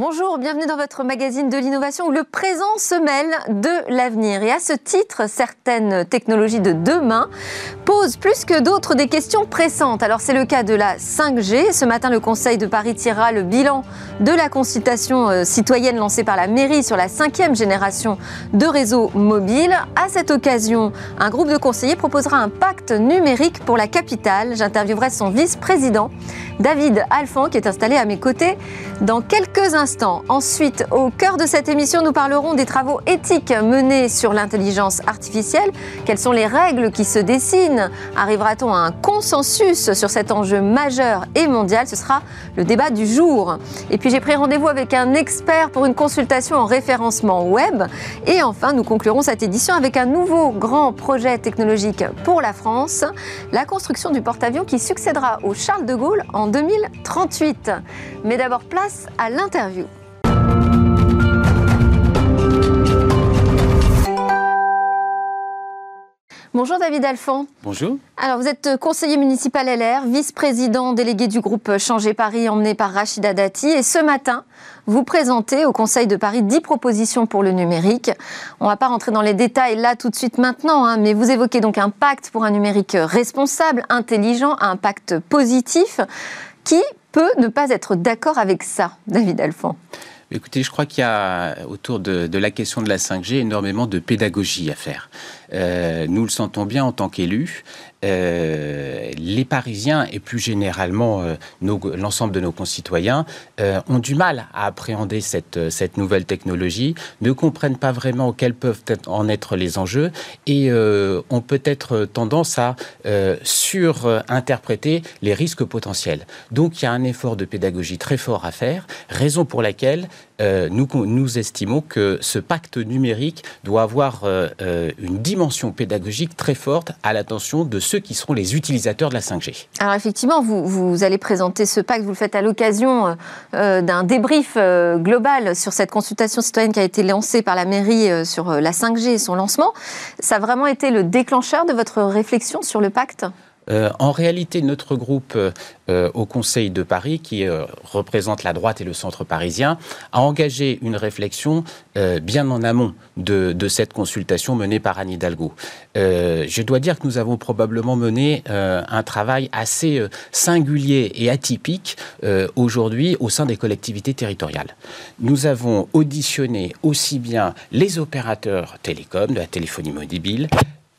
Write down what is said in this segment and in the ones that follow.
Bonjour, bienvenue dans votre magazine de l'innovation où le présent se mêle de l'avenir. Et à ce titre, certaines technologies de demain posent plus que d'autres des questions pressantes. Alors c'est le cas de la 5G. Ce matin, le Conseil de Paris tirera le bilan de la consultation euh, citoyenne lancée par la mairie sur la cinquième génération de réseaux mobiles. À cette occasion, un groupe de conseillers proposera un pacte numérique pour la capitale. J'interviewerai son vice-président, David Alphand, qui est installé à mes côtés dans quelques instants. Ensuite, au cœur de cette émission, nous parlerons des travaux éthiques menés sur l'intelligence artificielle. Quelles sont les règles qui se dessinent? Arrivera-t-on à un consensus sur cet enjeu majeur et mondial? Ce sera le débat du jour. Et puis j'ai pris rendez-vous avec un expert pour une consultation en référencement web. Et enfin, nous conclurons cette édition avec un nouveau grand projet technologique pour la France, la construction du porte-avions qui succédera au Charles de Gaulle en 2038. Mais d'abord, place à l'interview. Bonjour David Alphand. Bonjour. Alors vous êtes conseiller municipal LR, vice-président délégué du groupe Changer Paris emmené par Rachida Dati et ce matin vous présentez au Conseil de Paris 10 propositions pour le numérique. On ne va pas rentrer dans les détails là tout de suite maintenant, hein, mais vous évoquez donc un pacte pour un numérique responsable, intelligent, un pacte positif. Qui peut ne pas être d'accord avec ça, David Alphand? Écoutez, je crois qu'il y a autour de, de, la question de la 5G énormément de pédagogie à faire. Euh, nous le sentons bien en tant qu'élus. Euh, les Parisiens et plus généralement euh, l'ensemble de nos concitoyens ont du mal à appréhender cette, cette nouvelle technologie, ne comprennent pas vraiment quels peuvent en être les enjeux et ont peut-être tendance à surinterpréter les risques potentiels. Donc il y a un effort de pédagogie très fort à faire, raison pour laquelle nous, nous estimons que ce pacte numérique doit avoir une dimension pédagogique très forte à l'attention de ceux qui seront les utilisateurs de la 5G. Alors effectivement, vous, allez présenter ce pacte, vous le faites à l'occasion euh, d'un débrief euh, global sur cette consultation citoyenne qui a été lancée par la mairie euh, sur la 5G et son lancement. Ça a vraiment été le déclencheur de votre réflexion sur le pacte? Euh, en réalité, notre groupe euh, au Conseil de Paris, qui euh, représente la droite et le centre parisien, a engagé une réflexion bien en amont de, de, cette consultation menée par Anne Hidalgo. Je dois dire que nous avons probablement mené un travail assez singulier et atypique aujourd'hui au sein des collectivités territoriales. Nous avons auditionné aussi bien les opérateurs télécoms, de la téléphonie mobile,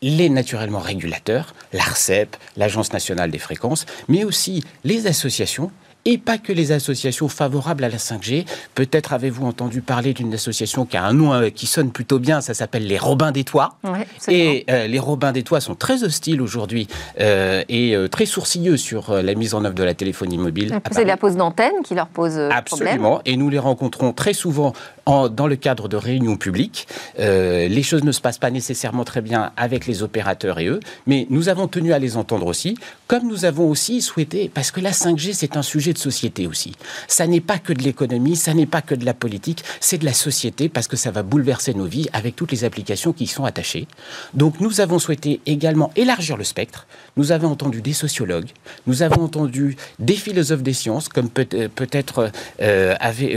les naturellement régulateurs, l'ARCEP, l'Agence nationale des fréquences, mais aussi les associations et pas que les associations favorables à la 5G. Peut-être avez-vous entendu parler d'une association qui a un nom euh, qui sonne plutôt bien, ça s'appelle les Robins des Toits. Ouais, et euh, les Robins des Toits sont très hostiles aujourd'hui euh, et euh, très sourcilleux sur la mise en œuvre de la téléphonie mobile. C'est la pose d'antenne qui leur pose Absolument. problème. Et nous les rencontrons très souvent en, dans le cadre de réunions publiques. Les choses ne se passent pas nécessairement très bien avec les opérateurs et eux, mais nous avons tenu à les entendre aussi, comme nous avons aussi souhaité, parce que la 5G, c'est un sujet de société aussi. Ça n'est pas que de l'économie, ça n'est pas que de la politique, c'est de la société, parce que ça va bouleverser nos vies avec toutes les applications qui y sont attachées. Donc nous avons souhaité également élargir le spectre. Nous avons entendu des sociologues, nous avons entendu des philosophes des sciences, comme peut-être euh,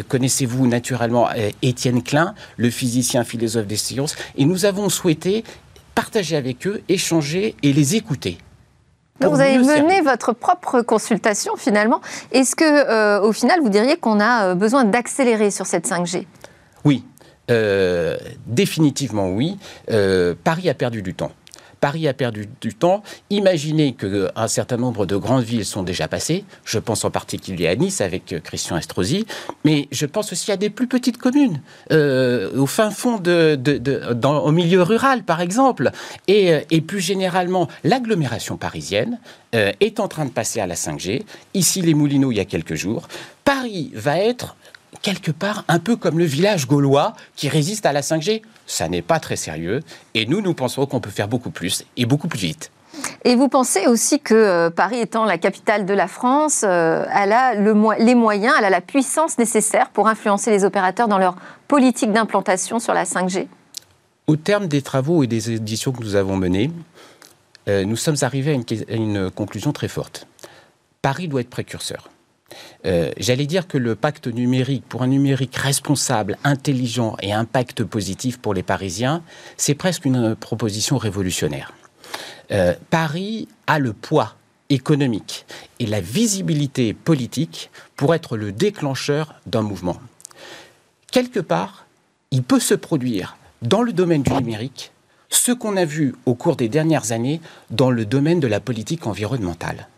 connaissez-vous naturellement euh, Étienne Klein, le physicien philosophe des sciences, et nous avons souhaité partager avec eux, échanger et les écouter. Donc vous avez mené votre propre consultation finalement. Est-ce que, euh, au final, vous diriez qu'on a besoin d'accélérer sur cette 5G Oui, euh, définitivement oui. Euh, Paris a perdu du temps. Paris a perdu du temps. Imaginez qu'un certain nombre de grandes villes sont déjà passées. Je pense en particulier à Nice avec Christian Estrosi, mais je pense aussi à des plus petites communes, euh, au fin fond au milieu rural par exemple, et, plus généralement l'agglomération parisienne euh, est en train de passer à la 5G. Ici les Moulineaux il y a quelques jours. Paris va être quelque part un peu comme le village gaulois qui résiste à la 5G. Ça n'est pas très sérieux et nous, nous pensons qu'on peut faire beaucoup plus et beaucoup plus vite. Et vous pensez aussi que euh, Paris étant la capitale de la France, euh, elle a le, les moyens, elle a la puissance nécessaire pour influencer les opérateurs dans leur politique d'implantation sur la 5G Au terme des travaux et des éditions que nous avons menées, euh, nous sommes arrivés à une, à une conclusion très forte. Paris doit être précurseur. Euh, j'allais dire que le pacte numérique, pour un numérique responsable, intelligent et impact positif pour les Parisiens, c'est presque une proposition révolutionnaire. Euh, Paris a le poids économique et la visibilité politique pour être le déclencheur d'un mouvement. Quelque part, il peut se produire dans le domaine du numérique ce qu'on a vu au cours des dernières années dans le domaine de la politique environnementale.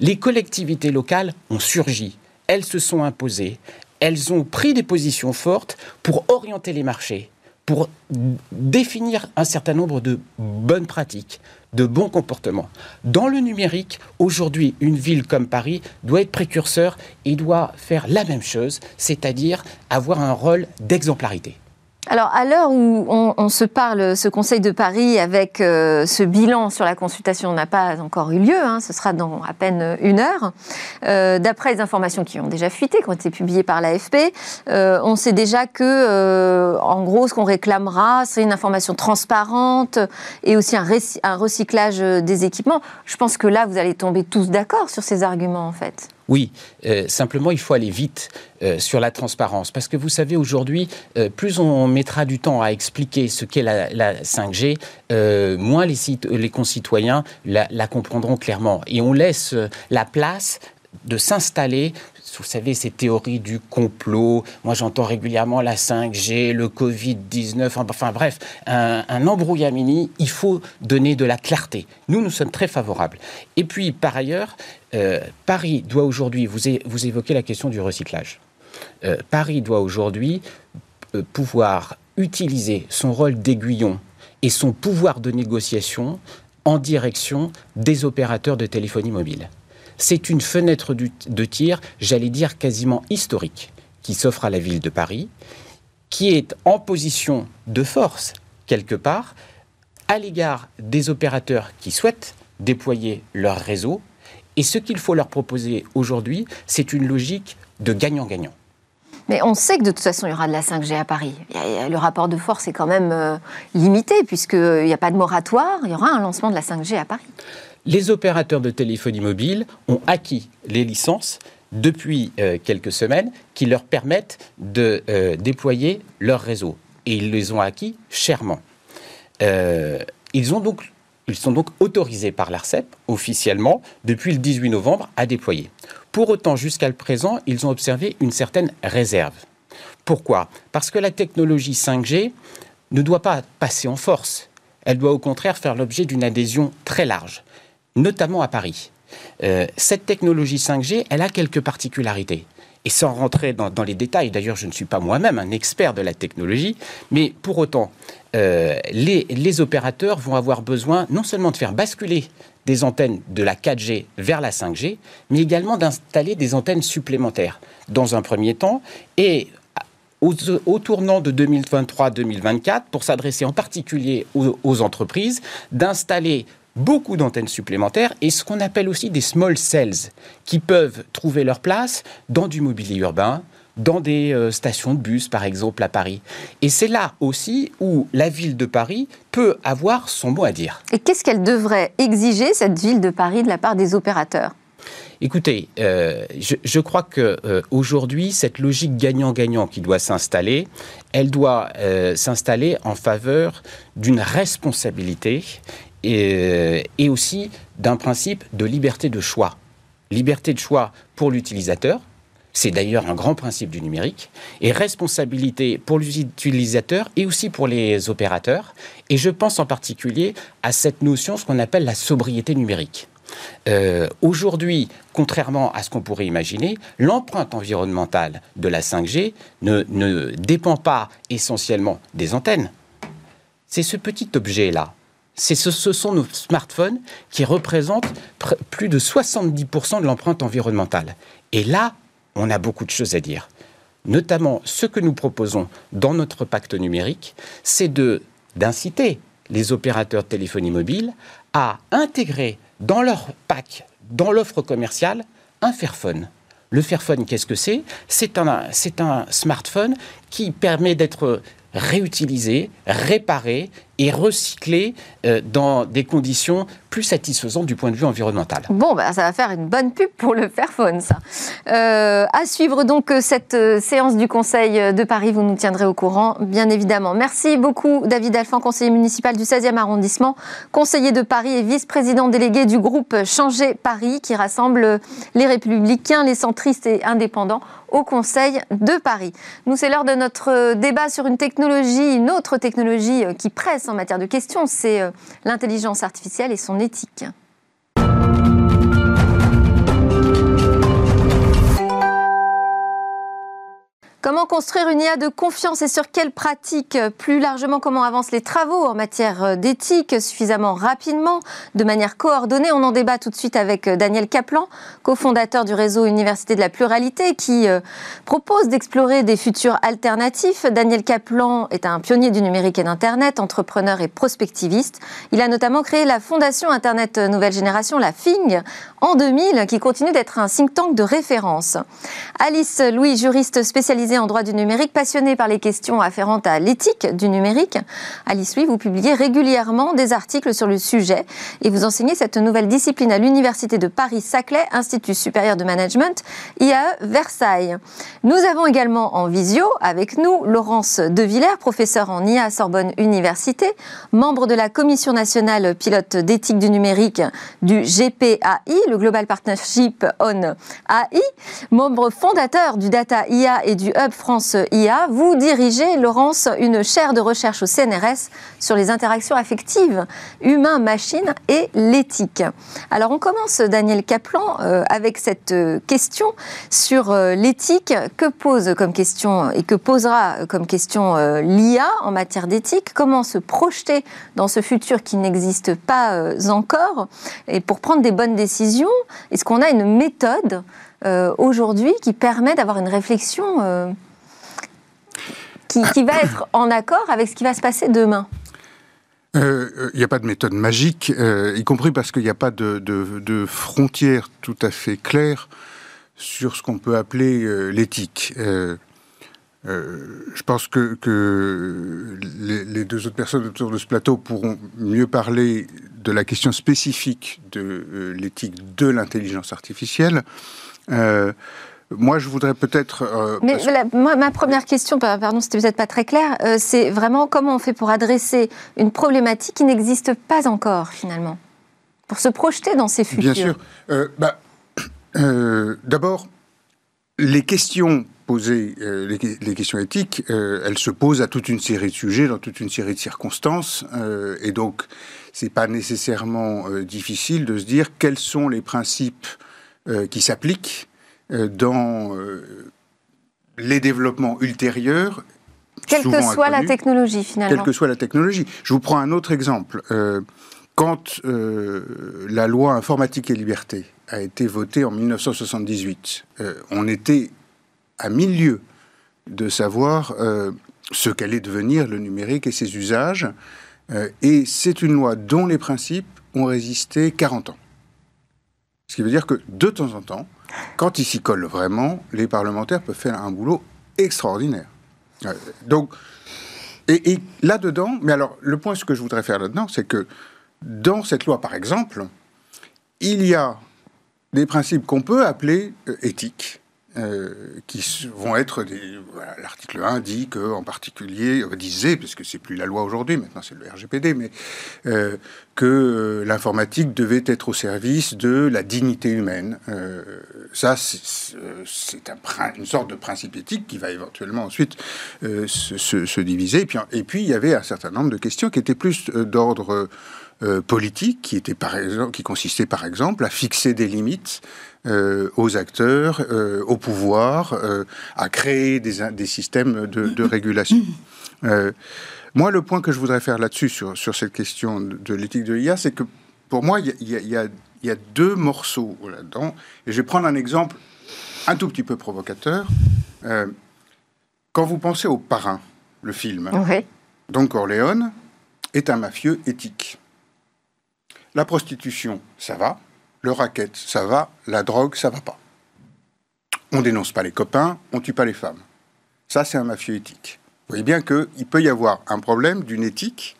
Les collectivités locales ont surgi, elles se sont imposées, elles ont pris des positions fortes pour orienter les marchés, pour définir un certain nombre de bonnes pratiques, de bons comportements. Dans le numérique, aujourd'hui, une ville comme Paris doit être précurseur et doit faire la même chose, c'est-à-dire avoir un rôle d'exemplarité. Alors, à l'heure où on, se parle, ce Conseil de Paris, avec euh, ce bilan sur la consultation n'a pas encore eu lieu, hein, ce sera dans à peine une heure. Euh, d'après les informations qui ont déjà fuité, qui ont été publiées par l'AFP, euh, on sait déjà que, en gros, ce qu'on réclamera, c'est une information transparente et aussi un, un recyclage des équipements. Je pense que là, vous allez tomber tous d'accord sur ces arguments, en fait. Oui, euh, simplement il faut aller vite euh, sur la transparence parce que vous savez aujourd'hui, euh, plus on mettra du temps à expliquer ce qu'est la, 5G, moins les, les concitoyens la, la, comprendront clairement. Et on laisse la place de s'installer vous savez, ces théories du complot. Moi, j'entends régulièrement la 5G, le Covid-19, enfin bref, un, embrouillamini. Il faut donner de la clarté. Nous, nous sommes très favorables. Et puis, par ailleurs, euh, Paris doit aujourd'hui, vous, vous, évoquez la question du recyclage. Euh, Paris doit aujourd'hui euh, pouvoir utiliser son rôle d'aiguillon et son pouvoir de négociation en direction des opérateurs de téléphonie mobile. C'est une fenêtre de tir, j'allais dire quasiment historique, qui s'offre à la ville de Paris, qui est en position de force, quelque part, à l'égard des opérateurs qui souhaitent déployer leur réseau. Et ce qu'il faut leur proposer aujourd'hui, c'est une logique de gagnant-gagnant. Mais on sait que de toute façon, il y aura de la 5G à Paris. Le rapport de force est quand même euh, limité, puisqu'il n'y a pas de moratoire. Il y aura un lancement de la 5G à Paris les opérateurs de téléphonie mobile ont acquis les licences depuis euh, quelques semaines qui leur permettent de euh, déployer leur réseau. Et ils les ont acquis chèrement. Euh, ils, ils sont donc autorisés par l'ARCEP, officiellement, depuis le 18 novembre, à déployer. Pour autant, jusqu'à présent, ils ont observé une certaine réserve. Pourquoi? Parce que la technologie 5G ne doit pas passer en force. Elle doit au contraire faire l'objet d'une adhésion très large notamment à Paris. Euh, cette technologie 5G, elle a quelques particularités. Et sans rentrer dans, les détails, d'ailleurs je ne suis pas moi-même un expert de la technologie, mais pour autant, euh, les, les, opérateurs vont avoir besoin non seulement de faire basculer des antennes de la 4G vers la 5G, mais également d'installer des antennes supplémentaires dans un premier temps et au, tournant de 2023-2024, pour s'adresser en particulier aux entreprises, d'installer beaucoup d'antennes supplémentaires et ce qu'on appelle aussi des small cells qui peuvent trouver leur place dans du mobilier urbain, dans des euh, stations de bus, par exemple, à Paris. Et c'est là aussi où la ville de Paris peut avoir son mot à dire. Et qu'est-ce qu'elle devrait exiger, cette ville de Paris, de la part des opérateurs? Écoutez, euh, je, crois que euh, aujourd'hui, cette logique gagnant-gagnant qui doit s'installer, elle doit s'installer en faveur d'une responsabilité et, aussi d'un principe de liberté de choix. Liberté de choix pour l'utilisateur, c'est d'ailleurs un grand principe du numérique, et responsabilité pour l'utilisateur et aussi pour les opérateurs. Et je pense en particulier à cette notion, ce qu'on appelle la sobriété numérique. Euh, Aujourd'hui, contrairement à ce qu'on pourrait imaginer, l'empreinte environnementale de la 5G ne, ne dépend pas essentiellement des antennes. C'est ce petit objet-là ce, sont nos smartphones qui représentent plus de 70% de l'empreinte environnementale. Et là, on a beaucoup de choses à dire. Notamment, ce que nous proposons dans notre pacte numérique, c'est d'inciter les opérateurs de téléphonie mobile à intégrer dans leur pack, dans l'offre commerciale, un Fairphone. Le Fairphone, qu'est-ce que c'est? C'est un smartphone qui permet d'être réutilisé, réparé et recyclés dans des conditions plus satisfaisantes du point de vue environnemental. Bon, bah, ça va faire une bonne pub pour le Fairphone, ça. à suivre donc cette séance du Conseil de Paris, vous nous tiendrez au courant, bien évidemment. Merci beaucoup, David Alphand, conseiller municipal du 16e arrondissement, conseiller de Paris et vice-président délégué du groupe Changer Paris, qui rassemble les républicains, les centristes et indépendants au Conseil de Paris. Nous, c'est l'heure de notre débat sur une technologie, une autre technologie qui presse en matière de questions, c'est euh, l'intelligence artificielle et son éthique. Comment construire une IA de confiance et sur quelles pratiques? Plus largement, comment avancent les travaux en matière d'éthique suffisamment rapidement, de manière coordonnée? On en débat tout de suite avec Daniel Kaplan, cofondateur du réseau Université de la Pluralité, qui euh, propose d'explorer des futurs alternatifs. Daniel Kaplan est un pionnier du numérique et d'Internet, entrepreneur et prospectiviste. Il a notamment créé la Fondation Internet Nouvelle Génération, la FING, en 2000, qui continue d'être un think tank de référence. Alice Louis, juriste spécialisée en droit du numérique, passionné par les questions afférentes à l'éthique du numérique. Alice Louis, vous publiez régulièrement des articles sur le sujet et vous enseignez cette nouvelle discipline à l'Université de Paris-Saclay, Institut supérieur de management, IAE Versailles. Nous avons également en visio avec nous Laurence Devillers, professeur en IA Sorbonne Université, membre de la Commission nationale pilote d'éthique du numérique du GPAI, le Global Partnership on AI, membre fondateur du Data IA et du France IA. Vous dirigez, Laurence, une chaire de recherche au CNRS sur les interactions affectives humain-machine et l'éthique. Alors on commence, Daniel Kaplan, euh, avec cette euh, question sur euh, l'éthique. Que pose comme question et que posera comme question l'IA en matière d'éthique? Comment se projeter dans ce futur qui n'existe pas encore? Et pour prendre des bonnes décisions, est-ce qu'on a une méthode euh, aujourd'hui qui permet d'avoir une réflexion euh, qui, va être en accord avec ce qui va se passer demain? Il euh, n'y a pas de méthode magique, y compris parce qu'il n'y a pas de, de, frontières tout à fait claires sur ce qu'on peut appeler l'éthique. Je pense que, que les, les, deux autres personnes autour de ce plateau pourront mieux parler de la question spécifique de l'éthique de l'intelligence artificielle. Euh, moi, je voudrais peut-être. Euh, Mais ma première question, pardon, c'était peut-être pas très clair, euh, c'est vraiment comment on fait pour adresser une problématique qui n'existe pas encore finalement, pour se projeter dans ces futurs. Bien sûr. Bah, d'abord, les questions posées, les, les, questions éthiques, elles se posent à toute une série de sujets, dans toute une série de circonstances, et donc c'est pas nécessairement difficile de se dire quels sont les principes euh, qui s'appliquent euh, dans euh, les développements ultérieurs. Quelle que soit la technologie, finalement. Quelle que soit la technologie. Je vous prends un autre exemple. quand la loi informatique et liberté a été votée en 1978, on était à milieu de savoir ce qu'allait devenir le numérique et ses usages. et c'est une loi dont les principes ont résisté 40 ans. Ce qui veut dire que de temps en temps, quand ils s'y collent vraiment, les parlementaires peuvent faire un boulot extraordinaire. Euh, donc, et, là-dedans, mais alors le point ce que je voudrais faire là-dedans, c'est que dans cette loi, par exemple, il y a des principes qu'on peut appeler euh, éthiques, euh, qui vont être des. L'article 1 dit que, en particulier, euh, disait, parce que c'est plus la loi aujourd'hui, maintenant c'est le RGPD, mais que l'informatique devait être au service de la dignité humaine. ça, c'est un, une sorte de principe éthique qui va éventuellement ensuite se, se, diviser. Et puis, et puis, il y avait un certain nombre de questions qui étaient plus d'ordre politique, qui, était par exemple, qui consistait par exemple à fixer des limites euh, aux acteurs, euh, au pouvoir, euh, à créer des, des systèmes de, régulation. moi, le point que je voudrais faire là-dessus, sur, sur cette question de, l'éthique de l'IA, c'est que pour moi, il y, y, y a, deux morceaux là-dedans. Et je vais prendre un exemple un tout petit peu provocateur. quand vous pensez au Parrain, le film, Don Corleone est un mafieux éthique. La prostitution, ça va le racket, ça va, la drogue, ça va pas. On dénonce pas les copains, on tue pas les femmes. Ça, c'est un mafieux éthique. Vous voyez bien qu'il peut y avoir un problème d'une éthique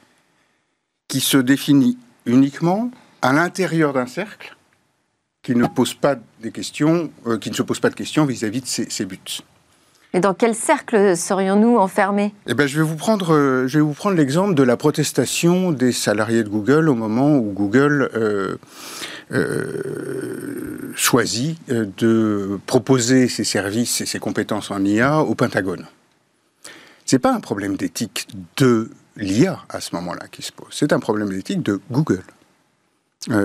qui se définit uniquement à l'intérieur d'un cercle qui ne pose pas des questions, euh, qui ne se pose pas de questions vis-à-vis de ses, buts. Et dans quel cercle serions-nous enfermés? Eh ben, je vais vous prendre, euh, je vais vous prendre l'exemple de la protestation des salariés de Google au moment où Google euh, choisit de proposer ses services et ses compétences en IA au Pentagone. C'est pas un problème d'éthique de l'IA à ce moment-là qui se pose. C'est un problème d'éthique de Google.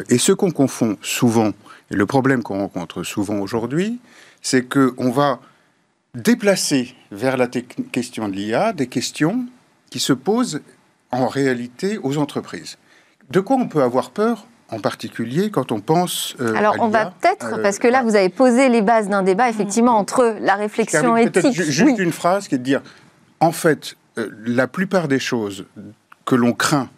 et ce qu'on confond souvent et le problème qu'on rencontre souvent aujourd'hui, c'est qu'on va déplacer vers la question de l'IA des questions qui se posent en réalité aux entreprises. De quoi on peut avoir peur en particulier quand on pense. Euh, Alors, on va peut-être, euh, parce que là, vous avez posé les bases d'un débat, effectivement, mm. entre la réflexion éthique. Juste une phrase qui est de dire en fait, euh, la plupart des choses que l'on craint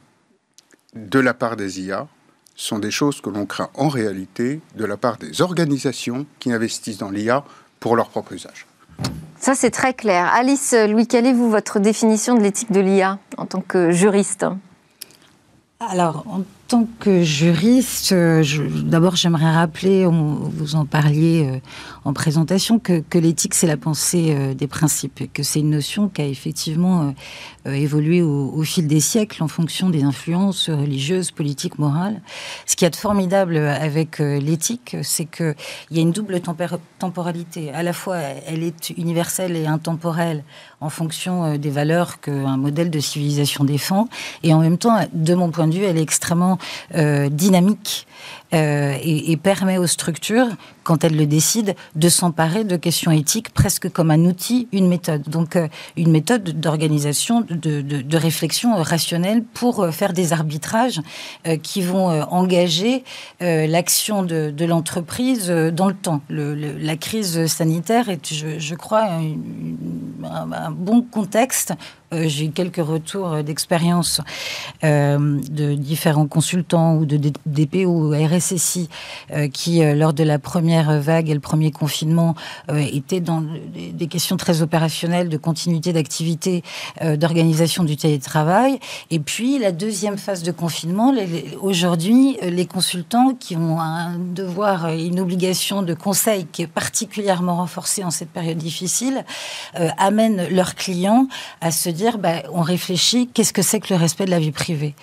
de la part des IA, sont des choses que l'on craint en réalité de la part des organisations qui investissent dans l'IA pour leur propre usage. Ça, c'est très clair. Alice, Louis, quelle est votre définition de l'éthique de l'IA en tant que juriste Alors, en tant que juriste, d'abord, j'aimerais rappeler, vous en parliez euh, en présentation que, l'éthique, c'est la pensée euh, des principes, et que c'est une notion qui a effectivement euh, évolué au, fil des siècles en fonction des influences religieuses, politiques, morales. Ce qui est formidable avec euh, l'éthique, c'est qu'il y a une double temporalité. À la fois, elle est universelle et intemporelle en fonction des valeurs qu'un modèle de civilisation défend, et en même temps, de mon point de vue, elle est extrêmement dynamique. Euh, et, permet aux structures, quand elles le décident, de s'emparer de questions éthiques presque comme un outil, une méthode. Donc euh, une méthode d'organisation, de, réflexion rationnelle pour euh, faire des arbitrages qui vont engager l'action de, l'entreprise dans le temps. la crise sanitaire est, je, crois, un, bon contexte j'ai eu quelques retours d'expérience de différents consultants ou de DPO ou RS RSSI, euh, qui, euh, lors de la première vague et le premier confinement, euh, était dans des questions très opérationnelles de continuité d'activité, d'organisation du télétravail. Et puis, la deuxième phase de confinement, aujourd'hui, les consultants qui ont un devoir et une obligation de conseil qui est particulièrement renforcée en cette période difficile, amènent leurs clients à se dire, bah, on réfléchit, qu'est-ce que c'est que le respect de la vie privée?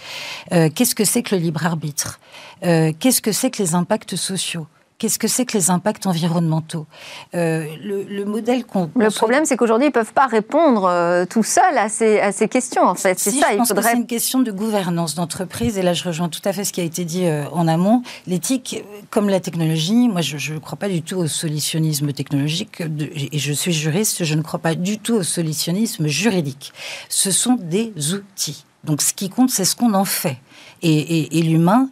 Qu'est-ce que c'est que le libre arbitre? Qu'est-ce que c'est que les impacts sociaux? Qu'est-ce que c'est que les impacts environnementaux? Euh, le, modèle qu'on... Le problème, c'est qu'aujourd'hui, ils ne peuvent pas répondre euh, tout seuls à ces, à ces questions, en fait. c'est ça, il faudrait... c'est une question de gouvernance d'entreprise, et là, je rejoins tout à fait ce qui a été dit euh, en amont. L'éthique, comme la technologie, moi, je ne crois pas du tout au solutionnisme technologique, et je suis juriste, je ne crois pas du tout au solutionnisme juridique. Ce sont des outils. Donc, ce qui compte, c'est ce qu'on en fait. et, et l'humain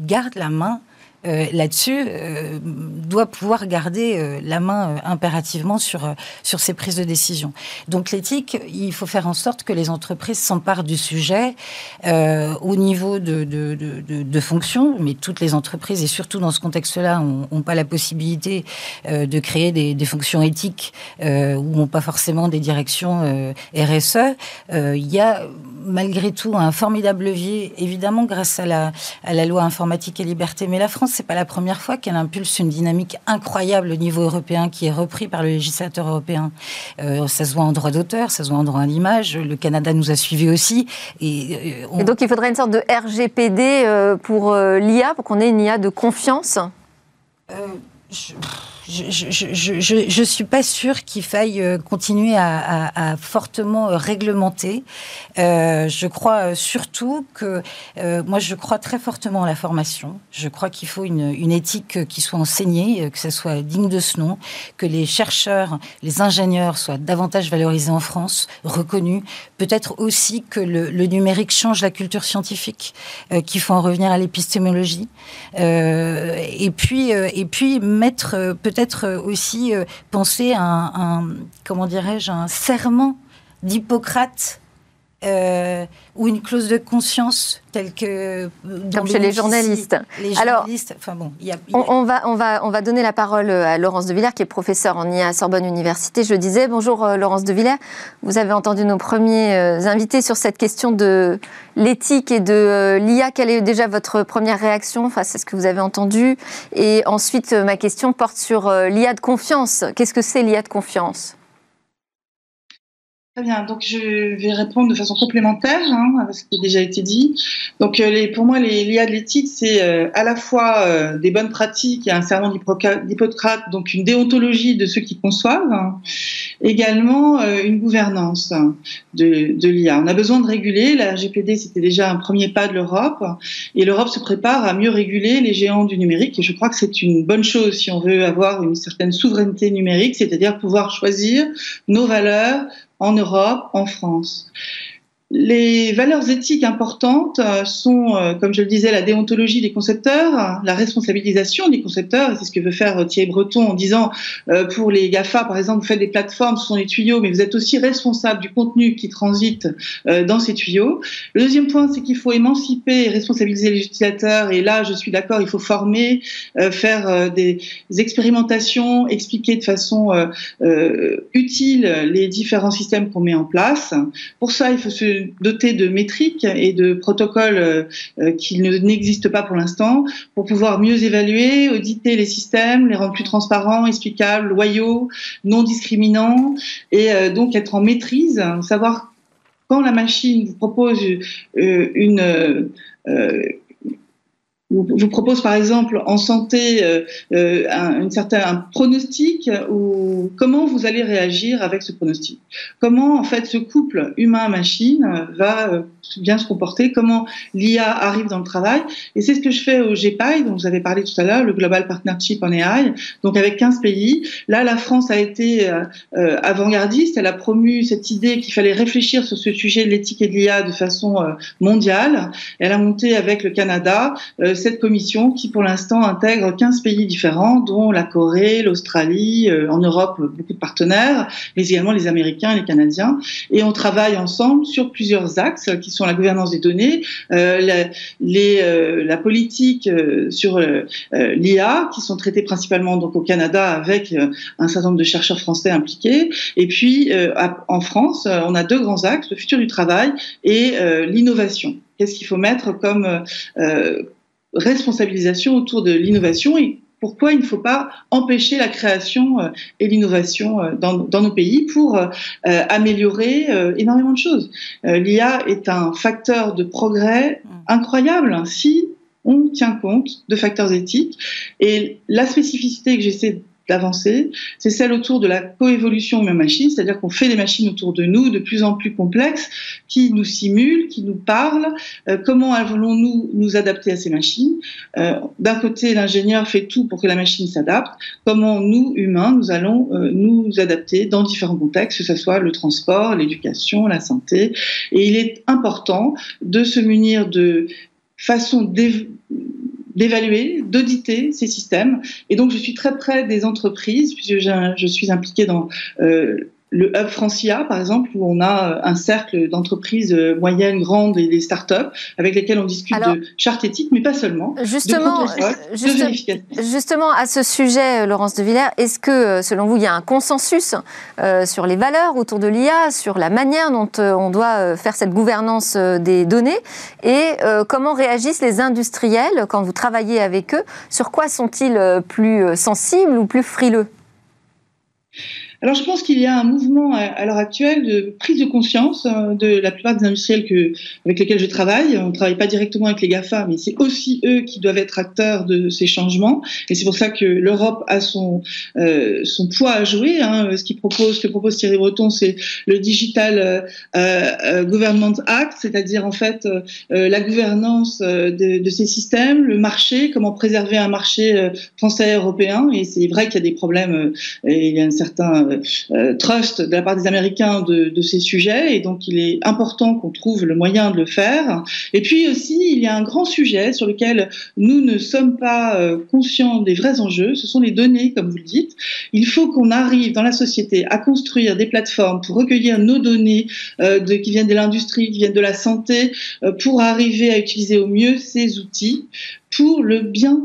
garde la main euh, là-dessus euh, doit pouvoir garder euh, la main impérativement sur, sur ces prises de décision. Donc l'éthique, il faut faire en sorte que les entreprises s'emparent du sujet au niveau de, de, de, de, fonctions, mais toutes les entreprises, et surtout dans ce contexte-là, n'ont pas la possibilité de créer des, des fonctions éthiques ou n'ont pas forcément des directions RSE. Il y a malgré tout un formidable levier, évidemment grâce à la, à la loi informatique et liberté, mais la France c'est pas la première fois qu'elle impulse une dynamique incroyable au niveau européen qui est repris par le législateur européen. Euh, ça se voit en droit d'auteur, ça se voit en droit à l'image. Le Canada nous a suivis aussi. Et, euh, donc il faudrait une sorte de RGPD euh, pour l'IA, pour qu'on ait une IA de confiance? Je ne suis pas sûre qu'il faille euh, continuer à, fortement euh, réglementer. Euh, je crois surtout que, moi, je crois très fortement à la formation. Je crois qu'il faut une, éthique qui soit enseignée, que ce soit digne de ce nom, que les chercheurs, les ingénieurs soient davantage valorisés en France, reconnus. Peut-être aussi que le, numérique change la culture scientifique, qu'il faut en revenir à l'épistémologie. Et puis, et puis mettre peut-être peut-être aussi euh, penser à un, comment dirais-je, un serment d'Hippocrate euh, ou une clause de conscience telle que euh, comme chez les journalistes. Les journalistes. enfin bon, y a, On, va on va on va donner la parole à Laurence de Villers qui est professeure en IA à Sorbonne Université. Je le disais bonjour euh, Laurence de Villers. Vous avez entendu nos premiers invités sur cette question de l'éthique et de l'IA. Quelle est déjà votre première réaction face à ce que vous avez entendu? Et ensuite ma question porte sur l'IA de confiance. Qu'est-ce que c'est l'IA de confiance? Très bien, donc je vais répondre de façon complémentaire hein, à ce qui a déjà été dit. Donc euh, pour moi, l'IA de l'éthique, c'est euh, à la fois euh, des bonnes pratiques et un serment d'Hippocrate, donc une déontologie de ceux qui conçoivent, hein, également une gouvernance de, de l'IA. On a besoin de réguler, la RGPD c'était déjà un premier pas de l'Europe, et l'Europe se prépare à mieux réguler les géants du numérique, et je crois que c'est une bonne chose si on veut avoir une certaine souveraineté numérique, c'est-à-dire pouvoir choisir nos valeurs, en Europe, en France. Les valeurs éthiques importantes euh, sont, euh, comme je le disais, la déontologie des concepteurs, la responsabilisation des concepteurs, c'est ce que veut faire Thierry Breton en disant euh, pour les GAFA, par exemple, vous faites des plateformes, ce sont des tuyaux, mais vous êtes aussi responsable du contenu qui transite dans ces tuyaux. Le deuxième point, c'est qu'il faut émanciper et responsabiliser les utilisateurs, et là, je suis d'accord, il faut former, faire des expérimentations, expliquer de façon utile les différents systèmes qu'on met en place. Pour ça, il faut se doté de métriques et de protocoles euh, euh, qui n'existent pas pour l'instant pour pouvoir mieux évaluer, auditer les systèmes, les rendre plus transparents, explicables, loyaux, non discriminants et euh, donc être en maîtrise, savoir quand la machine vous propose une vous propose par exemple en santé euh, euh, un, certain, pronostic ou comment vous allez réagir avec ce pronostic? Comment en fait ce couple humain-machine va euh, bien se comporter, comment l'IA arrive dans le travail. Et c'est ce que je fais au GPI, dont vous avez parlé tout à l'heure, le Global Partnership en AI, donc avec 15 pays. Là, la France a été avant-gardiste, elle a promu cette idée qu'il fallait réfléchir sur ce sujet de l'éthique et de l'IA de façon mondiale. Elle a monté avec le Canada cette commission qui, pour l'instant, intègre 15 pays différents, dont la Corée, l'Australie, euh, en Europe, beaucoup de partenaires, mais également les Américains et les Canadiens. Et on travaille ensemble sur plusieurs axes qui sont la gouvernance des données, euh, euh, la politique sur l'IA, qui sont traités principalement donc au Canada avec un certain nombre de chercheurs français impliqués. Et puis, en France, on a deux grands axes, le futur du travail et l'innovation. Qu'est-ce qu'il faut mettre comme responsabilisation autour de l'innovation pourquoi il ne faut pas empêcher la création euh, et l'innovation euh, dans, dans, nos pays pour euh, améliorer énormément de choses. L'IA est un facteur de progrès mm. incroyable si on tient compte de facteurs éthiques. Et la spécificité que j'essaie d'avancer, c'est celle autour de la coévolution humain-machine, c'est-à-dire qu'on fait des machines autour de nous de plus en plus complexes, qui nous simulent, qui nous parlent. Euh, comment allons-nous nous adapter à ces machines euh, D'un côté, l'ingénieur fait tout pour que la machine s'adapte. Comment nous, humains, nous allons euh, nous adapter dans différents contextes, que ce soit le transport, l'éducation, la santé. Et il est important de se munir de façon d'évaluer, d'auditer ces systèmes. Et donc, je suis très près des entreprises, puisque je suis impliquée dans euh, le Hub Francia, par exemple, où on a euh, un cercle d'entreprises euh, moyennes, grandes et des startups avec lesquelles on discute de charte éthique, mais pas seulement. Justement, justement, à ce sujet, Laurence de Villers, est-ce que, selon vous, il y a un consensus sur les valeurs autour de l'IA, sur la manière dont on doit faire cette gouvernance des données et comment réagissent les industriels quand vous travaillez avec eux? Sur quoi sont-ils plus sensibles ou plus frileux? Alors je pense qu'il y a un mouvement à, l'heure actuelle de prise de conscience euh, de la plupart des industriels que, avec lesquels je travaille. On ne travaille pas directement avec les GAFA, mais c'est aussi eux qui doivent être acteurs de ces changements. Et c'est pour ça que l'Europe a son, euh, son poids à jouer. Hein. Ce, qui propose, ce que propose Thierry Breton, c'est le Digital euh, euh Government Act, c'est-à-dire en fait euh, la gouvernance de, de, ces systèmes, le marché, comment préserver un marché français et européen. Et c'est vrai qu'il y a des problèmes et il y a un certain trust de la part des Américains de, ces sujets, et donc il est important qu'on trouve le moyen de le faire. Et puis aussi, il y a un grand sujet sur lequel nous ne sommes pas conscients des vrais enjeux, ce sont les données, comme vous le dites. Il faut qu'on arrive dans la société à construire des plateformes pour recueillir nos données qui viennent de l'industrie, qui viennent de la santé, pour arriver à utiliser au mieux ces outils pour le bien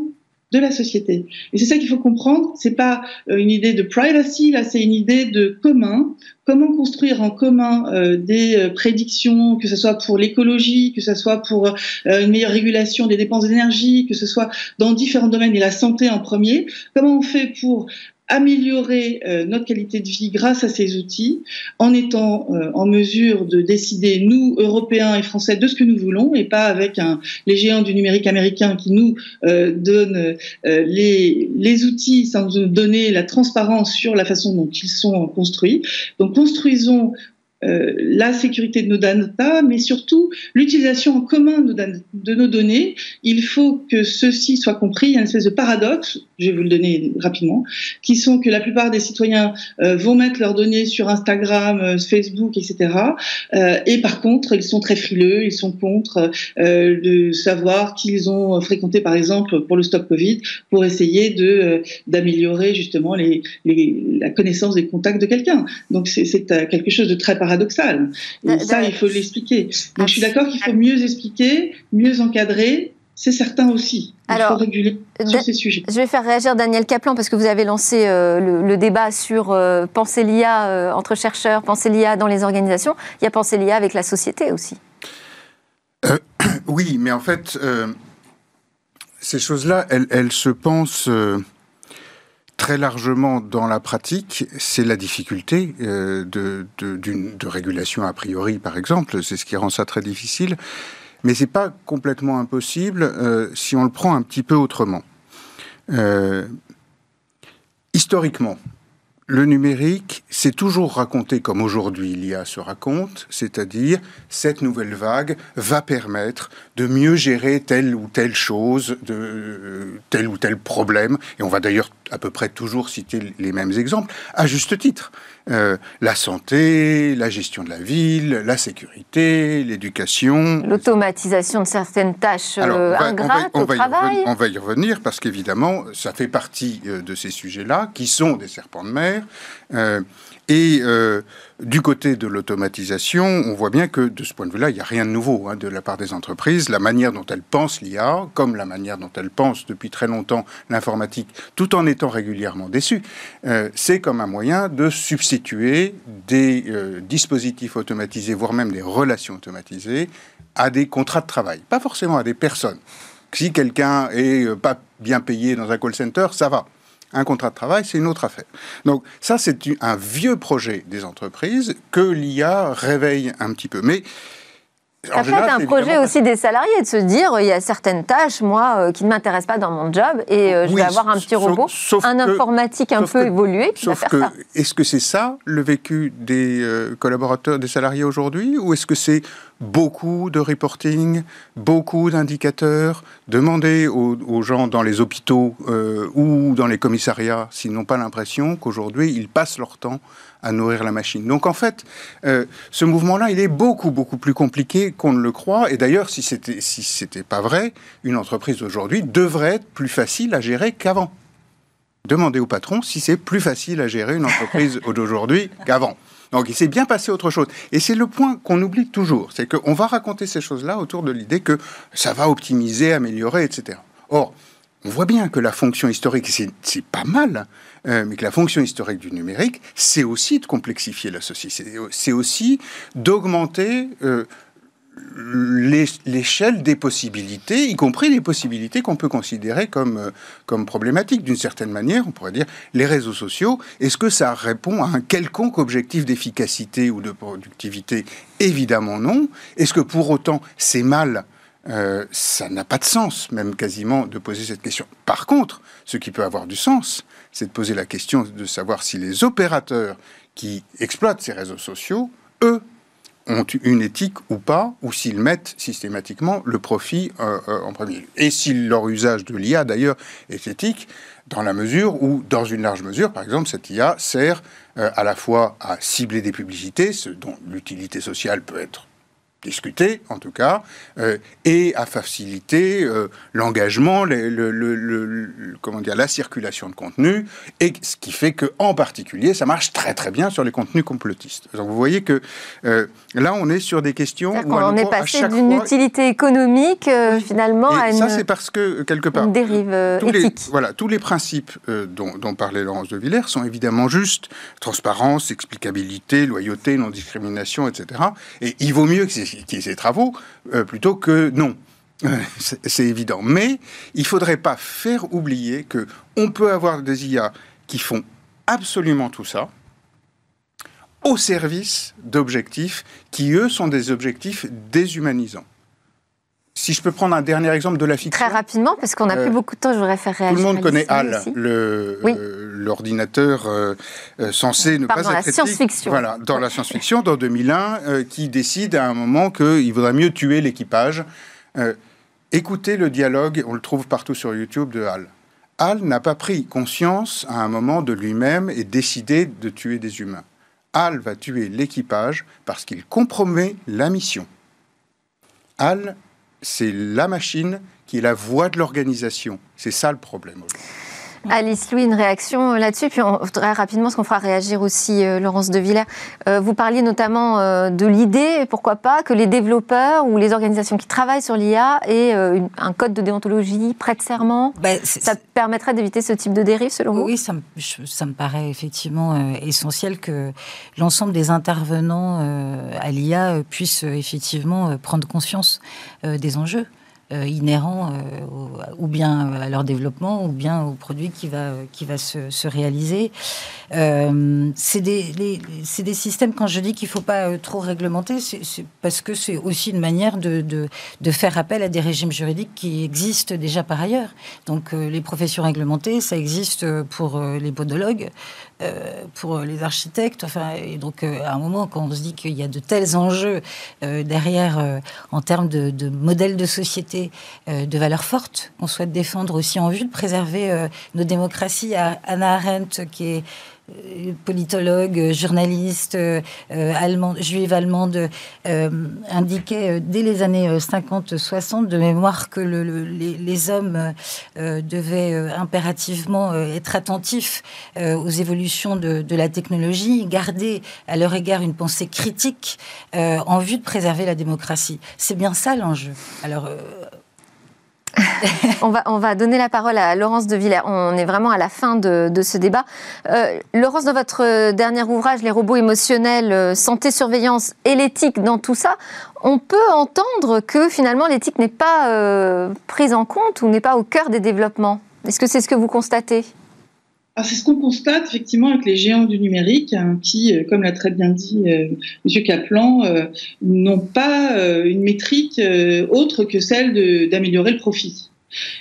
de la société. Et c'est ça qu'il faut comprendre. C'est pas euh, une idée de privacy, là, c'est une idée de commun. Comment construire en commun euh, des euh, prédictions, que ce soit pour l'écologie, que ce soit pour une meilleure régulation des dépenses d'énergie, que ce soit dans différents domaines et la santé en premier. Comment on fait pour améliorer euh, notre qualité de vie grâce à ces outils, en étant euh, en mesure de décider, nous, Européens et Français, de ce que nous voulons, et pas avec les géants du numérique américain qui nous euh, donnent les outils sans nous donner la transparence sur la façon dont ils sont construits. Donc construisons euh, la sécurité de nos data, mais surtout l'utilisation en commun de, nos données. Il faut que ceci soit compris. Il y a une espèce de paradoxe, je vais vous le donner rapidement, qui sont que la plupart des citoyens euh, vont mettre leurs données sur Instagram, euh, Facebook, etc. et par contre, ils sont très frileux, ils sont contre de savoir qu'ils ont fréquenté, par exemple, pour le stop Covid, pour essayer de d'améliorer justement la connaissance des contacts de quelqu'un. Donc c'est quelque chose de très paradoxal. Et ça, il faut l'expliquer. Donc, je suis d'accord qu'il faut mieux expliquer, mieux encadrer. C'est certain aussi. Il Alors, faut réguler sur ces sujets. Je vais faire réagir Daniel Kaplan parce que vous avez lancé euh, le, débat sur euh, penser l'IA euh, entre chercheurs, penser l'IA dans les organisations. Il y a penser l'IA avec la société aussi. oui, mais en fait, ces choses-là, elles, elles, se pensent très largement dans la pratique, c'est la difficulté euh, de, de, régulation a priori, par exemple. C'est ce qui rend ça très difficile. Mais c'est pas complètement impossible euh, si on le prend un petit peu autrement. Euh, historiquement, le numérique, c'est toujours raconté comme aujourd'hui l'IA se raconte, c'est-à-dire cette nouvelle vague va permettre de mieux gérer telle ou telle chose, de euh, tel ou tel problème, et on va d'ailleurs à peu près toujours citer les mêmes exemples, à juste titre. Euh, la santé, la gestion de la ville, la sécurité, l'éducation. L'automatisation de certaines tâches euh, ingrates au travail. on va y revenir parce qu'évidemment, ça fait partie euh, de ces sujets-là qui sont des serpents de mer. Et euh, du côté de l'automatisation, on voit bien que de ce point de vue-là, il n'y a rien de nouveau hein, de la part des entreprises. La manière dont elles pensent l'IA, comme la manière dont elles pensent depuis très longtemps l'informatique, tout en étant régulièrement déçues, euh, c'est comme un moyen de substituer des euh, dispositifs automatisés, voire même des relations automatisées, à des contrats de travail, pas forcément à des personnes. Si quelqu'un est pas bien payé dans un call center, ça va. Un contrat de travail, c'est une autre affaire. Donc ça, c'est un vieux projet des entreprises que l'IA réveille un petit peu. Mais ça fait un projet aussi des salariés de se dire il y a certaines tâches, moi, euh, qui ne m'intéressent pas dans mon job et euh, je vais avoir un petit robot, un informatique un peu évolué qui va faire ça. Est-ce que c'est ça le vécu des euh, collaborateurs, des salariés aujourd'hui ou est-ce que c'est beaucoup de reporting, beaucoup d'indicateurs, demander aux, gens dans les hôpitaux ou dans les commissariats s'ils n'ont pas l'impression qu'aujourd'hui ils passent leur temps à nourrir la machine. Donc en fait, euh, ce mouvement-là, il est beaucoup, beaucoup plus compliqué qu'on ne le croit. Et d'ailleurs, si c'était si c'était pas vrai, une entreprise aujourd'hui devrait être plus facile à gérer qu'avant. Demandez au patron si c'est plus facile à gérer une entreprise d'aujourd'hui qu'avant. Donc il s'est bien passé autre chose. Et c'est le point qu'on oublie toujours, c'est qu'on va raconter ces choses-là autour de l'idée que ça va optimiser, améliorer, etc. Or, on voit bien que la fonction historique, c'est pas mal, euh, mais que la fonction historique du numérique, c'est aussi de complexifier la société, c'est aussi d'augmenter euh, l'échelle des possibilités, y compris les possibilités qu'on peut considérer comme, euh, comme problématiques. D'une certaine manière, on pourrait dire, les réseaux sociaux, est-ce que ça répond à un quelconque objectif d'efficacité ou de productivité? Évidemment non. Est-ce que pour autant c'est mal euh, ça n'a pas de sens, même quasiment, de poser cette question. Par contre, ce qui peut avoir du sens, c'est de poser la question de savoir si les opérateurs qui exploitent ces réseaux sociaux, eux, ont une éthique ou pas, ou s'ils mettent systématiquement le profit en premier lieu. Et si leur usage de l'IA, d'ailleurs, est éthique, dans la mesure où, dans une large mesure, par exemple, cette IA sert à la fois à cibler des publicités, ce dont l'utilité sociale peut être discuter, en tout cas, euh, et à faciliter euh, l'engagement, le, comment dire, la circulation de contenu, et ce qui fait que, en particulier, ça marche très très bien sur les contenus complotistes. Donc vous voyez que euh, là, on est sur des questions. Où on est passé d'une utilité économique finalement à une. Ça, c'est parce que quelque part, dérive éthique. voilà, tous les principes dont, dont, parlait Laurence de Villers sont évidemment justes transparence, explicabilité, loyauté, non discrimination, etc. Et il vaut mieux que qui ces travaux, euh, plutôt que non. C'est évident. Mais il faudrait pas faire oublier que on peut avoir des IA qui font absolument tout ça au service d'objectifs qui, eux, sont des objectifs déshumanisants. Si je peux prendre un dernier exemple de la fiction. Très rapidement, parce qu'on n'a plus euh, beaucoup de temps, je voudrais faire réagir. Tout le monde connaît HAL, euh, l'ordinateur euh, censé ne pas être. Dans la science-fiction. Voilà, dans la science-fiction, dans 2001, qui décide à un moment qu'il vaudrait mieux tuer l'équipage. écoutez le dialogue, on le trouve partout sur YouTube, de HAL. HAL n'a pas pris conscience à un moment de lui-même et décidé de tuer des humains. HAL va tuer l'équipage parce qu'il compromet la mission. HAL c'est la machine qui est la voix de l'organisation. C'est ça le problème. Alice Louis, une réaction euh, là-dessus, puis on voudrait rapidement, ce qu'on fera réagir aussi euh, Laurence de Villers. Euh, vous parliez notamment de l'idée, pourquoi pas, que les développeurs ou les organisations qui travaillent sur l'IA aient un code de déontologie, prêt de serment. Ben, ça permettrait d'éviter ce type de dérive, selon vous? Oui, ça me, ça me, paraît effectivement essentiel que l'ensemble des intervenants à l'IA puissent effectivement prendre conscience des enjeux. Euh, inhérents euh, ou bien à leur développement ou bien au produit qui va, qui va se, se réaliser. Euh, c'est des, des, systèmes, quand je dis qu'il ne faut pas trop réglementer, c'est parce que c'est aussi une manière de, de, de, faire appel à des régimes juridiques qui existent déjà par ailleurs. Donc les professions réglementées, ça existe pour les podologues, pour les architectes. Enfin, et donc à un moment, quand on se dit qu'il y a de tels enjeux derrière en termes de, de modèles de société, euh, de valeurs fortes qu'on souhaite défendre aussi en vue de préserver euh, nos démocraties. Anna Arendt, qui est euh, politologue, journaliste allemande, juive allemande, indiquait dès les années 50-60 de mémoire que les, hommes devaient impérativement être attentifs aux évolutions de, de, la technologie, garder à leur égard une pensée critique en vue de préserver la démocratie. C'est bien ça l'enjeu. Alors on, va, on va donner la parole à Laurence de Villers. On est vraiment à la fin de, ce débat. Euh, Laurence, dans votre dernier ouvrage, Les robots émotionnels, euh, santé, surveillance et l'éthique dans tout ça, on peut entendre que finalement l'éthique n'est pas euh, prise en compte ou n'est pas au cœur des développements. Est-ce que c'est ce que vous constatez? C'est ce qu'on constate effectivement avec les géants du numérique, hein, qui, euh, comme l'a très bien dit euh, M. Kaplan, euh, n'ont pas une métrique autre que celle d'améliorer le profit.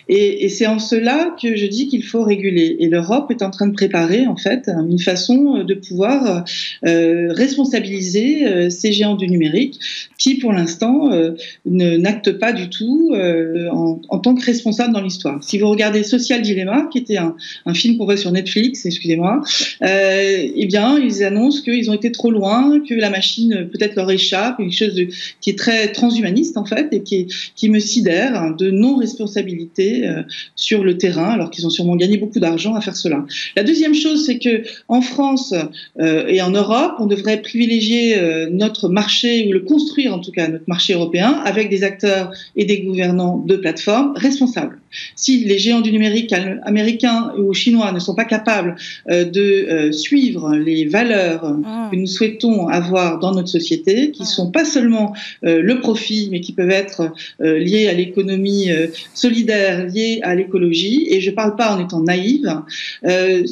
Et, c'est en cela que je dis qu'il faut réguler. Et l'Europe est en train de préparer en fait une façon de pouvoir euh, responsabiliser euh, ces géants du numérique qui, pour l'instant, euh, n'actent pas du tout euh, en, en, tant que responsables dans l'histoire. Si vous regardez Social Dilemma, qui était un, film qu'on voit sur Netflix, excusez-moi, euh, eh bien, ils annoncent qu'ils ont été trop loin, que la machine peut-être leur échappe, quelque chose qui est très transhumaniste en fait et qui, me sidère de non responsabilité euh, sur le terrain, alors qu'ils ont sûrement gagné beaucoup d'argent à faire cela. La deuxième chose, c'est que en France euh, et en Europe, on devrait privilégier euh, notre marché ou le construire en tout cas notre marché européen avec des acteurs et des gouvernants de plateformes responsables. Si les géants du numérique américains ou chinois ne sont pas capables de suivre les valeurs mmh. que nous souhaitons avoir dans notre société, qui mmh. sont pas seulement le profit, mais qui peuvent être liées à l'économie solidaire liées à l'écologie, et je ne parle pas en étant naïve, euh,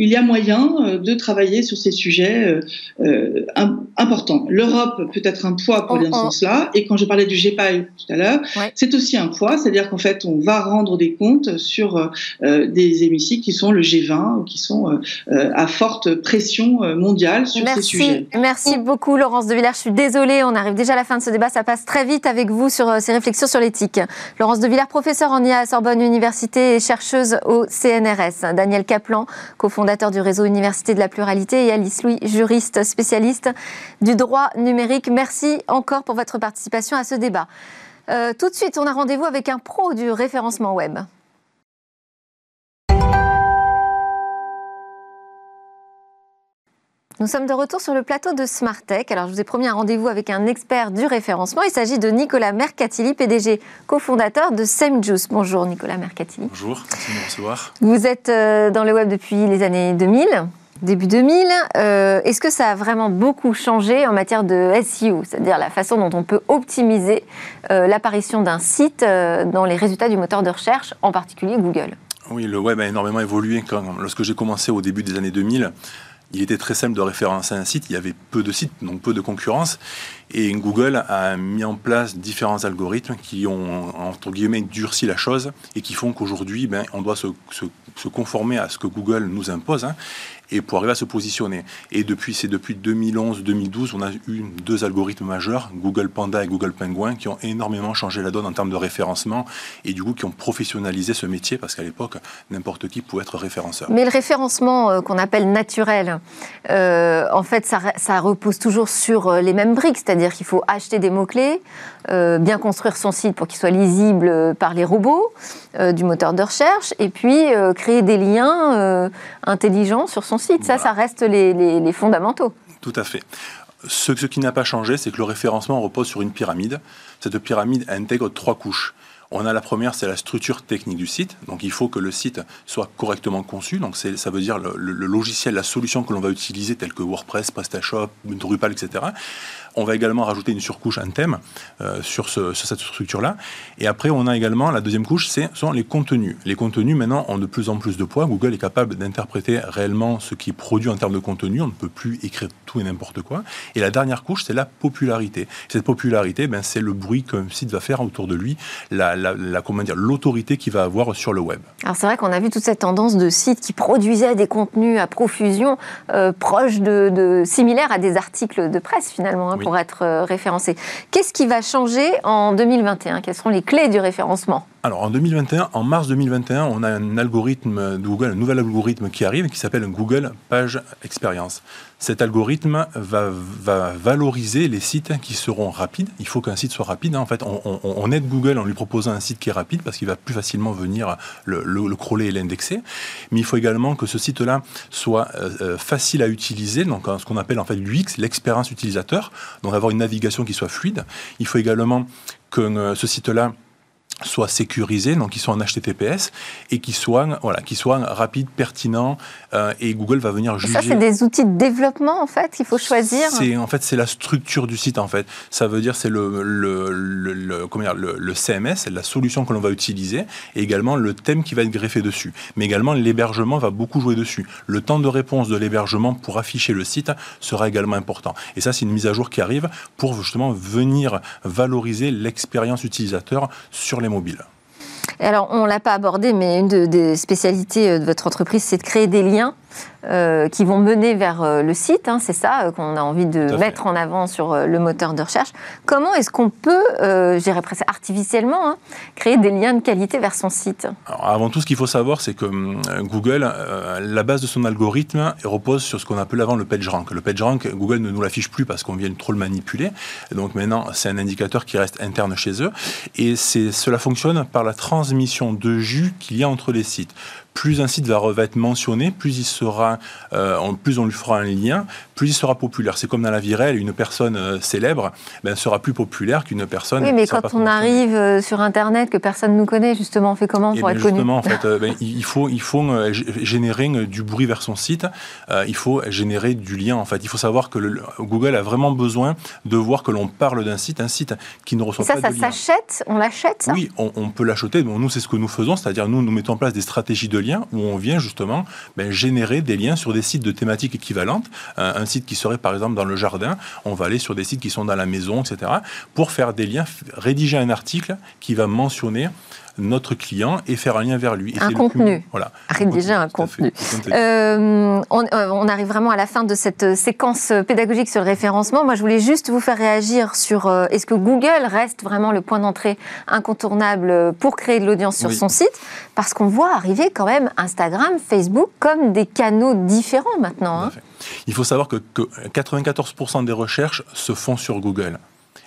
il y a moyen de travailler sur ces sujets importants. L'Europe peut être un poids pour aller dans ce sens-là. Et quand je parlais du GPAI tout à l'heure, c'est aussi un poids, c'est-à-dire qu'en fait, on va rendre des comptes sur des hémicycles qui sont le G20 ou qui sont à forte pression mondiale sur ces sujets. Merci beaucoup, Laurence de Villers. Je suis désolée, on arrive déjà à la fin de ce débat. Ça passe très vite avec vous sur ces réflexions sur l'éthique. Laurence de Villers, professeure en IA à Sorbonne Université et chercheuse au CNRS. Daniel Kaplan, cofondateur du réseau Université de la Pluralité, et Alice Louis, juriste spécialiste du droit numérique. Merci encore pour votre participation à ce débat. Euh, tout de suite, on a rendez-vous avec un pro du référencement web. Nous sommes de retour sur le plateau de Smartech. Alors, je vous ai promis un rendez-vous avec un expert du référencement. Il s'agit de Nicolas Mercatili, PDG, cofondateur de SameJuice. Bonjour, Nicolas Mercatili. Bonjour, merci de me recevoir. Vous êtes euh, dans le web depuis les années 2000, début 2000. Euh, est-ce que ça a vraiment beaucoup changé en matière de SEO, c'est-à-dire la façon dont on peut optimiser euh, l'apparition d'un site dans les résultats du moteur de recherche, en particulier Google? Oui, le web a énormément évolué. Quand, lorsque j'ai commencé au début des années 2000, il était très simple de référencer un site. Il y avait peu de sites, donc peu de concurrence. Et Google a mis en place différents algorithmes qui ont, entre guillemets, durci la chose et qui font qu'aujourd'hui, ben, on doit se, conformer à ce que Google nous impose. Hein et pour arriver à se positionner. Et depuis, c'est depuis 2011-2012, on a eu deux algorithmes majeurs, Google Panda et Google Penguin, qui ont énormément changé la donne en termes de référencement et du coup qui ont professionnalisé ce métier parce qu'à l'époque, n'importe qui pouvait être référenceur. Mais le référencement euh, qu'on appelle naturel, euh, en fait, ça, repose toujours sur euh, les mêmes briques, c'est-à-dire qu'il faut acheter des mots-clés, bien construire son site pour qu'il soit lisible par les robots du moteur de recherche, et puis créer des liens intelligents sur son site. Ça, ça reste les, fondamentaux. Tout à fait. Ce, ce qui n'a pas changé, c'est que le référencement repose sur une pyramide. Cette pyramide intègre trois couches. On a la première, c'est la structure technique du site. Donc il faut que le site soit correctement conçu. Donc ça veut dire le, le, logiciel, la solution que l'on va utiliser, telle que WordPress, PrestaShop, Drupal, etc. On va également rajouter une surcouche, un thème euh, sur, cette structure-là. Et après, on a également la deuxième couche, ce sont les contenus. Les contenus, maintenant, ont de plus en plus de poids. Google est capable d'interpréter réellement ce qui est produit en termes de contenu. On ne peut plus écrire tout et n'importe quoi. Et la dernière couche, c'est la popularité. Cette popularité, ben, c'est le bruit qu'un site va faire autour de lui, la, l'autorité qu'il va avoir sur le web. Alors c'est vrai qu'on a vu toute cette tendance de sites qui produisaient des contenus à profusion euh, proches de, similaires à des articles de presse finalement. Hein, pour être euh, référencé. Qu'est-ce qui va changer en 2021 Quelles seront les clés du référencement? Alors en 2021, en mars 2021, on a un algorithme de Google, un nouvel algorithme qui arrive qui s'appelle Google Page Experience. Cet algorithme va, va, valoriser les sites qui seront rapides. Il faut qu'un site soit rapide. Hein. En fait, on, aide Google en lui proposant un site qui est rapide parce qu'il va plus facilement venir le, le, crawler et l'indexer. Mais il faut également que ce site-là soit euh, euh, facile à utiliser, donc ce qu'on appelle en fait l'UX, l'expérience utilisateur, donc avoir une navigation qui soit fluide. Il faut également que euh, ce site-là soit sécurisé, donc qui soit en HTTPS et qui soit voilà, qui soit rapide, pertinent euh, et Google va venir juger. ça c'est des outils de développement en fait qu'il faut choisir. C'est en fait c'est la structure du site en fait. Ça veut dire c'est le le, le, comment dire, le, le CMS, la solution que l'on va utiliser et également le thème qui va être greffé dessus. Mais également l'hébergement va beaucoup jouer dessus. Le temps de réponse de l'hébergement pour afficher le site sera également important. Et ça c'est une mise à jour qui arrive pour justement venir valoriser l'expérience utilisateur sur les mobile. alors, on ne l'a pas abordé, mais une des spécialités de votre entreprise, c'est de créer des liens euh, qui vont mener vers euh, le site. Hein, c'est ça euh, qu'on a envie de mettre en avant sur le moteur de recherche. Comment est-ce qu'on peut, je dirais presque artificiellement, hein, créer des liens de qualité vers son site? Avant tout, ce qu'il faut savoir, c'est que Google, la base de son algorithme repose sur ce qu'on appelle avant le PageRank. Le PageRank, Google ne nous l'affiche plus parce qu'on vient trop le manipuler. donc maintenant, c'est un indicateur qui reste interne chez eux. Et cela fonctionne par la transmission de jus qu'il y a entre les sites plus un site va, être mentionné, plus il sera, euh, plus on lui fera un lien, plus il sera populaire. C'est comme dans la vie réelle, une personne euh, célèbre ben, sera plus populaire qu'une personne. Oui, mais quand on arrive euh, sur Internet, que personne ne nous connaît, justement, on fait comment pour ben, être connu Justement, en fait, ben, il faut, il faut générer du bruit vers son site. il faut générer du lien. En fait, il faut savoir que le, Google a vraiment besoin de voir que l'on parle d'un site, un site qui ne reçoit pas de lien. Ça, ça s'achète? On l'achète Oui, on, on peut l'acheter. Bon, nous, c'est ce que nous faisons, c'est-à-dire nous, nous mettons en place des stratégies de où on vient justement ben, générer des liens sur des sites de thématiques équivalentes. Un, site qui serait par exemple dans le jardin, on va aller sur des sites qui sont dans la maison, etc., pour faire des liens, rédiger un article qui va mentionner notre client et faire un lien vers lui. un contenu. Voilà. Rédiger un contenu. Euh, on, euh, on, arrive vraiment à la fin de cette séquence pédagogique sur le référencement. Moi, je voulais juste vous faire réagir sur euh, est-ce que Google reste vraiment le point d'entrée incontournable pour créer de l'audience sur son site? Parce qu'on voit arriver quand même Instagram, Facebook comme des canaux différents maintenant. Hein. Il faut savoir que, que 94% des recherches se font sur Google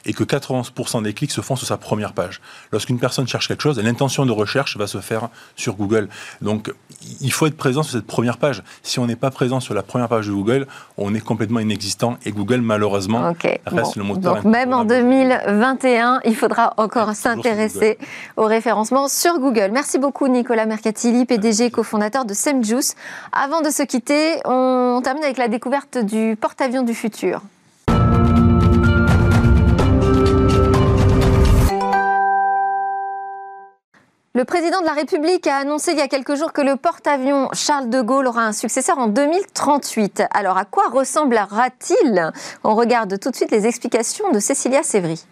et que 91% des clics se font sur sa première page. Lorsqu'une personne cherche quelque chose, l'intention de recherche va se faire sur Google. Donc, il faut être présent sur cette première page. Si on n'est pas présent sur la première page de Google, on est complètement inexistant et Google, malheureusement, reste le moteur. Donc, même en 2021, il faudra encore s'intéresser au référencement sur Google. Merci beaucoup, Nicolas Mercatili, PDG cofondateur de Semjuice. Avant de se quitter, on termine avec la découverte du porte-avions du futur. Le président de la République a annoncé il y a quelques jours que le porte-avions Charles de Gaulle aura un successeur en 2038. Alors à quoi ressemblera-t-il? On regarde tout de suite les explications de Cécilia Sévry.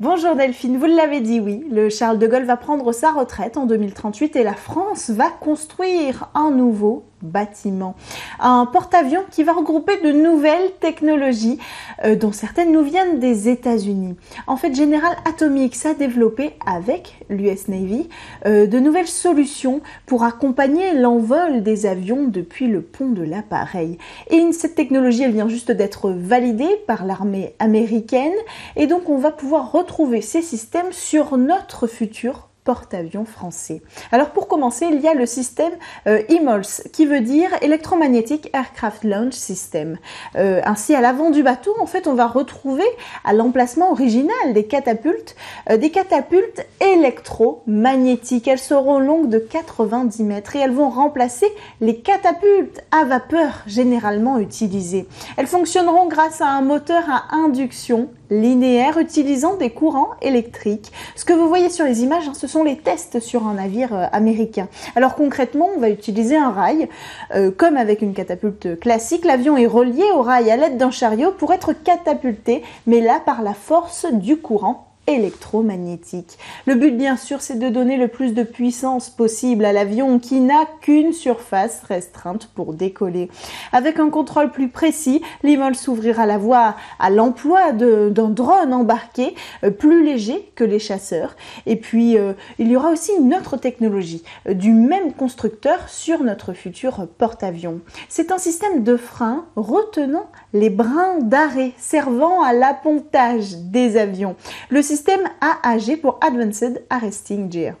Bonjour Delphine, vous l'avez dit, oui, le Charles de Gaulle va prendre sa retraite en 2038 et la France va construire un nouveau bâtiment. Un porte-avions qui va regrouper de nouvelles technologies, euh, dont certaines nous viennent des États-Unis. En fait, General Atomics a développé avec l'US Navy euh, de nouvelles solutions pour accompagner l'envol des avions depuis le pont de l'appareil. Et cette technologie, elle vient juste d'être validée par l'armée américaine et donc on va pouvoir retrouver ces systèmes sur notre futur porte-avions français. Alors pour commencer, il y a le système euh, EMOLS qui veut dire Electromagnetic Aircraft Launch System. Euh, ainsi, à l'avant du bateau, en fait, on va retrouver à l'emplacement original des catapultes, euh, des catapultes électromagnétiques. Elles seront longues de 90 mètres et elles vont remplacer les catapultes à vapeur généralement utilisées. Elles fonctionneront grâce à un moteur à induction linéaire utilisant des courants électriques. Ce que vous voyez sur les images, hein, ce sont les tests sur un navire euh, américain. Alors concrètement, on va utiliser un rail. Euh, comme avec une catapulte classique, l'avion est relié au rail à l'aide d'un chariot pour être catapulté, mais là par la force du courant électromagnétique. Le but bien sûr c'est de donner le plus de puissance possible à l'avion qui n'a qu'une surface restreinte pour décoller. Avec un contrôle plus précis, l'IMOL s'ouvrira la voie à l'emploi d'un drone embarqué euh, plus léger que les chasseurs. Et puis euh, il y aura aussi une autre technologie euh, du même constructeur sur notre futur porte-avions. C'est un système de frein retenant les brins d'arrêt servant à l'appontage des avions. Le système AAG pour Advanced Arresting Gear.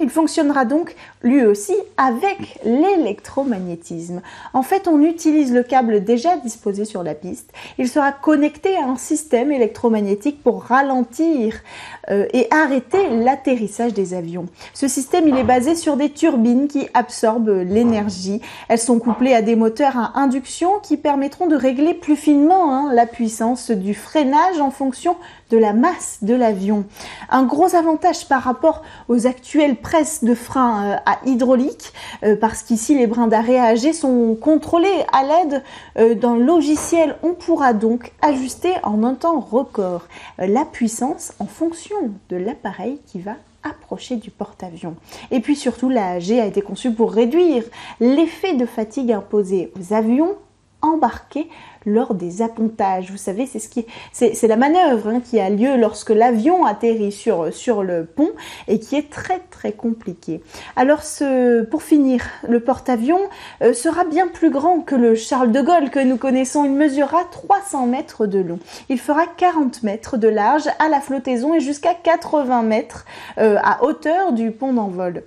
Il fonctionnera donc lui aussi avec l'électromagnétisme. En fait, on utilise le câble déjà disposé sur la piste. Il sera connecté à un système électromagnétique pour ralentir euh, et arrêter l'atterrissage des avions. Ce système, il est basé sur des turbines qui absorbent l'énergie. Elles sont couplées à des moteurs à induction qui permettront de régler plus finement hein, la puissance du freinage en fonction de la masse de l'avion. Un gros avantage par rapport aux actuelles de frein euh, à hydraulique, euh, parce qu'ici les brins d'arrêt AG sont contrôlés à l'aide euh, d'un logiciel. On pourra donc ajuster en un temps record la puissance en fonction de l'appareil qui va approcher du porte-avions. Et puis surtout, la AG a été conçue pour réduire l'effet de fatigue imposé aux avions embarqués lors des appontages. Vous savez, c'est ce qui, c'est, la manœuvre hein, qui a lieu lorsque l'avion atterrit sur, le pont et qui est très très compliqué. Alors, pour finir, le porte-avions euh, sera bien plus grand que le Charles de Gaulle que nous connaissons. Il mesurera 300 mètres de long. Il fera 40 mètres de large à la flottaison et jusqu'à 80 mètres euh, à hauteur du pont d'envol.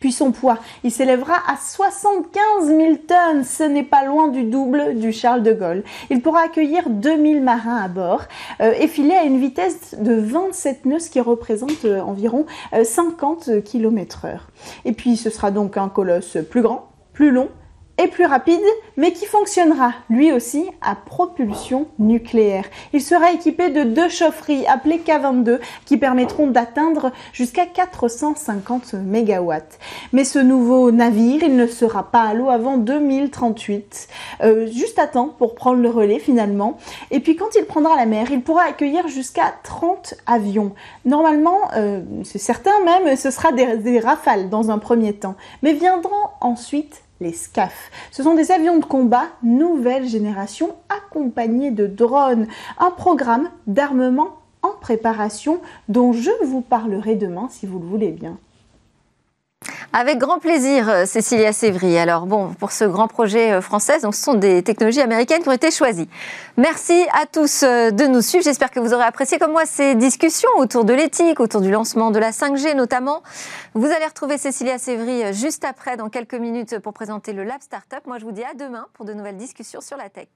Puis son poids, il s'élèvera à 75 000 tonnes. Ce n'est pas loin du double du Charles de Gaulle. Il pourra accueillir 2000 marins à bord euh, et filer à une vitesse de 27 nœuds, ce qui représente euh, environ 50 km heure. Et puis ce sera donc un colosse plus grand, plus long et plus rapide, mais qui fonctionnera lui aussi à propulsion nucléaire. Il sera équipé de deux chaufferies appelées K22 qui permettront d'atteindre jusqu'à 450 MW. Mais ce nouveau navire, il ne sera pas à l'eau avant 2038, euh, juste à temps pour prendre le relais finalement. Et puis quand il prendra la mer, il pourra accueillir jusqu'à 30 avions. Normalement, euh, c'est certain même, ce sera des, des rafales dans un premier temps, mais viendront ensuite les SCAF. Ce sont des avions de combat nouvelle génération accompagnés de drones, un programme d'armement en préparation dont je vous parlerai demain si vous le voulez bien. Avec grand plaisir, euh, Cécilia Sévry. Alors bon, pour ce grand projet euh, français, donc ce sont des technologies américaines qui ont été choisies. Merci à tous euh, de nous suivre. J'espère que vous aurez apprécié comme moi ces discussions autour de l'éthique, autour du lancement de la 5G notamment. Vous allez retrouver Cécilia Sévry juste après, dans quelques minutes, pour présenter le Lab Startup. Moi, je vous dis à demain pour de nouvelles discussions sur la tech.